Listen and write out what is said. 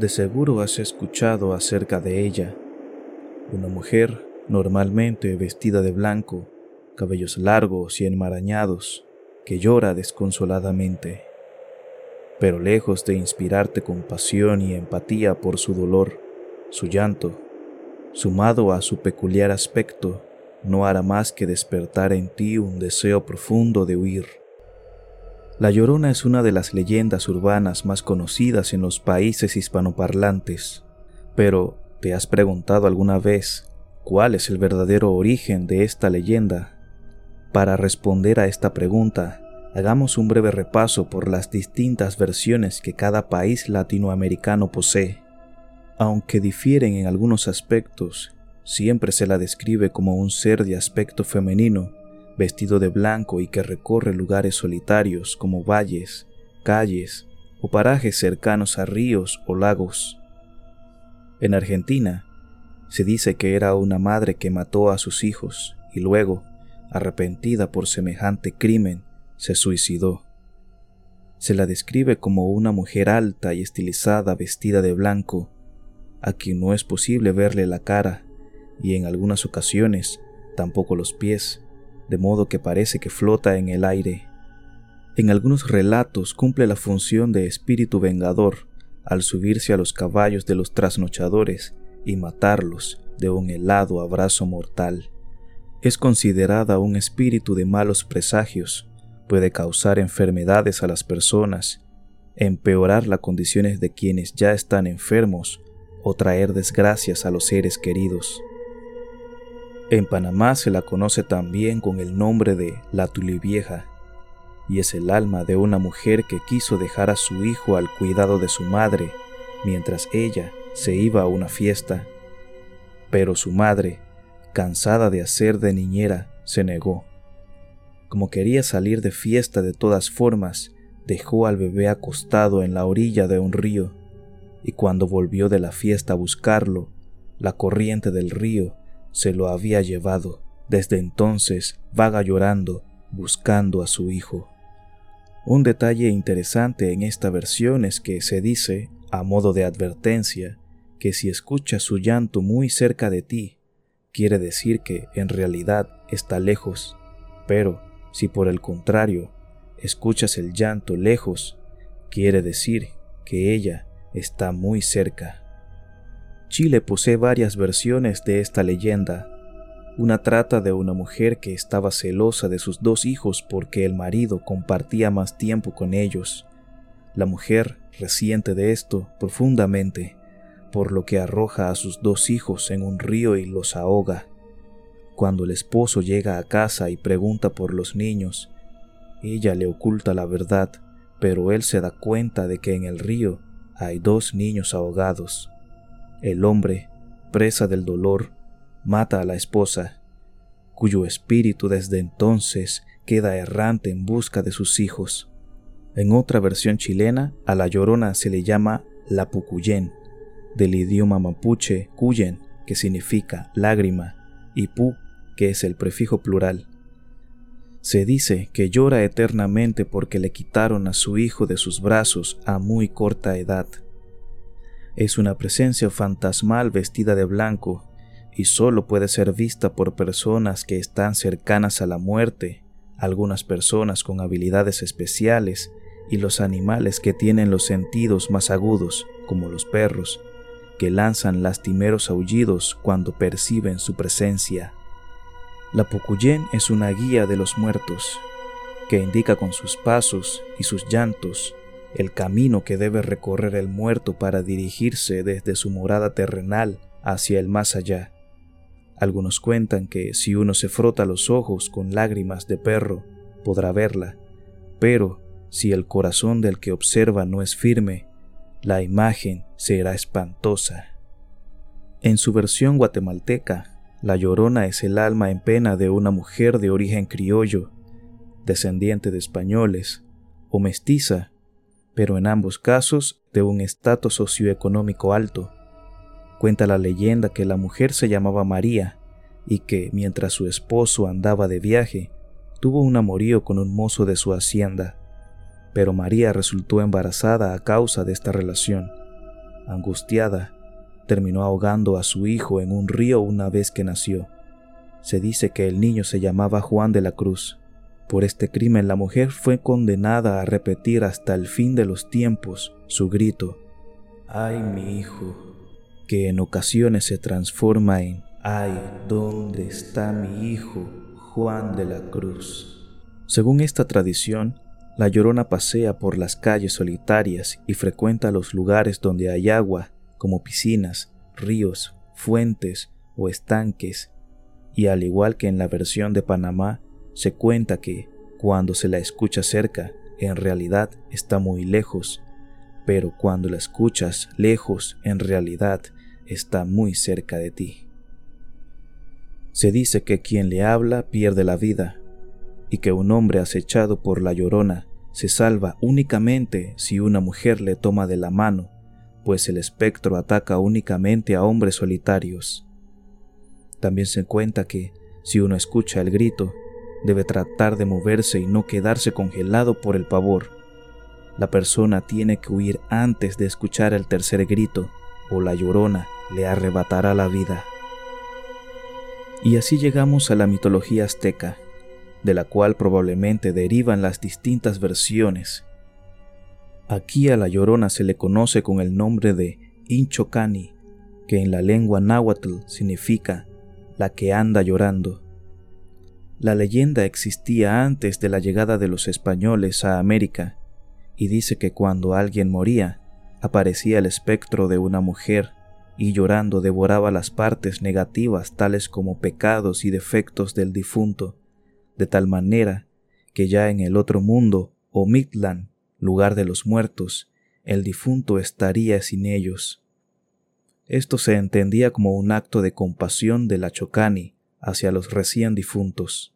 De seguro has escuchado acerca de ella. Una mujer normalmente vestida de blanco, cabellos largos y enmarañados, que llora desconsoladamente. Pero lejos de inspirarte compasión y empatía por su dolor, su llanto, sumado a su peculiar aspecto, no hará más que despertar en ti un deseo profundo de huir. La Llorona es una de las leyendas urbanas más conocidas en los países hispanoparlantes, pero ¿te has preguntado alguna vez cuál es el verdadero origen de esta leyenda? Para responder a esta pregunta, hagamos un breve repaso por las distintas versiones que cada país latinoamericano posee. Aunque difieren en algunos aspectos, siempre se la describe como un ser de aspecto femenino vestido de blanco y que recorre lugares solitarios como valles, calles o parajes cercanos a ríos o lagos. En Argentina, se dice que era una madre que mató a sus hijos y luego, arrepentida por semejante crimen, se suicidó. Se la describe como una mujer alta y estilizada vestida de blanco, a quien no es posible verle la cara y en algunas ocasiones tampoco los pies, de modo que parece que flota en el aire. En algunos relatos cumple la función de espíritu vengador al subirse a los caballos de los trasnochadores y matarlos de un helado abrazo mortal. Es considerada un espíritu de malos presagios, puede causar enfermedades a las personas, empeorar las condiciones de quienes ya están enfermos o traer desgracias a los seres queridos. En Panamá se la conoce también con el nombre de la Tulivieja, y es el alma de una mujer que quiso dejar a su hijo al cuidado de su madre mientras ella se iba a una fiesta. Pero su madre, cansada de hacer de niñera, se negó. Como quería salir de fiesta de todas formas, dejó al bebé acostado en la orilla de un río, y cuando volvió de la fiesta a buscarlo, la corriente del río se lo había llevado. Desde entonces vaga llorando, buscando a su hijo. Un detalle interesante en esta versión es que se dice, a modo de advertencia, que si escuchas su llanto muy cerca de ti, quiere decir que en realidad está lejos, pero si por el contrario escuchas el llanto lejos, quiere decir que ella está muy cerca. Chile posee varias versiones de esta leyenda. Una trata de una mujer que estaba celosa de sus dos hijos porque el marido compartía más tiempo con ellos. La mujer resiente de esto profundamente, por lo que arroja a sus dos hijos en un río y los ahoga. Cuando el esposo llega a casa y pregunta por los niños, ella le oculta la verdad, pero él se da cuenta de que en el río hay dos niños ahogados. El hombre, presa del dolor, mata a la esposa, cuyo espíritu desde entonces queda errante en busca de sus hijos. En otra versión chilena, a la llorona se le llama la pucuyén, del idioma mapuche cuyen, que significa lágrima, y pu, que es el prefijo plural. Se dice que llora eternamente porque le quitaron a su hijo de sus brazos a muy corta edad es una presencia fantasmal vestida de blanco y solo puede ser vista por personas que están cercanas a la muerte, algunas personas con habilidades especiales y los animales que tienen los sentidos más agudos, como los perros, que lanzan lastimeros aullidos cuando perciben su presencia. La Pucuyén es una guía de los muertos, que indica con sus pasos y sus llantos el camino que debe recorrer el muerto para dirigirse desde su morada terrenal hacia el más allá. Algunos cuentan que si uno se frota los ojos con lágrimas de perro, podrá verla, pero si el corazón del que observa no es firme, la imagen será espantosa. En su versión guatemalteca, la llorona es el alma en pena de una mujer de origen criollo, descendiente de españoles, o mestiza pero en ambos casos de un estatus socioeconómico alto. Cuenta la leyenda que la mujer se llamaba María y que mientras su esposo andaba de viaje, tuvo un amorío con un mozo de su hacienda, pero María resultó embarazada a causa de esta relación. angustiada, terminó ahogando a su hijo en un río una vez que nació. Se dice que el niño se llamaba Juan de la Cruz. Por este crimen la mujer fue condenada a repetir hasta el fin de los tiempos su grito, ¡ay mi hijo! que en ocasiones se transforma en ¡ay, ¿dónde está mi hijo, Juan de la Cruz? Según esta tradición, la llorona pasea por las calles solitarias y frecuenta los lugares donde hay agua, como piscinas, ríos, fuentes o estanques, y al igual que en la versión de Panamá, se cuenta que, cuando se la escucha cerca, en realidad está muy lejos, pero cuando la escuchas lejos, en realidad está muy cerca de ti. Se dice que quien le habla pierde la vida, y que un hombre acechado por la llorona se salva únicamente si una mujer le toma de la mano, pues el espectro ataca únicamente a hombres solitarios. También se cuenta que, si uno escucha el grito, debe tratar de moverse y no quedarse congelado por el pavor. La persona tiene que huir antes de escuchar el tercer grito, o la llorona le arrebatará la vida. Y así llegamos a la mitología azteca, de la cual probablemente derivan las distintas versiones. Aquí a la llorona se le conoce con el nombre de Inchocani, que en la lengua náhuatl significa la que anda llorando. La leyenda existía antes de la llegada de los españoles a América y dice que cuando alguien moría, aparecía el espectro de una mujer y llorando devoraba las partes negativas tales como pecados y defectos del difunto, de tal manera que ya en el otro mundo, o Midland, lugar de los muertos, el difunto estaría sin ellos. Esto se entendía como un acto de compasión de la Chocani hacia los recién difuntos.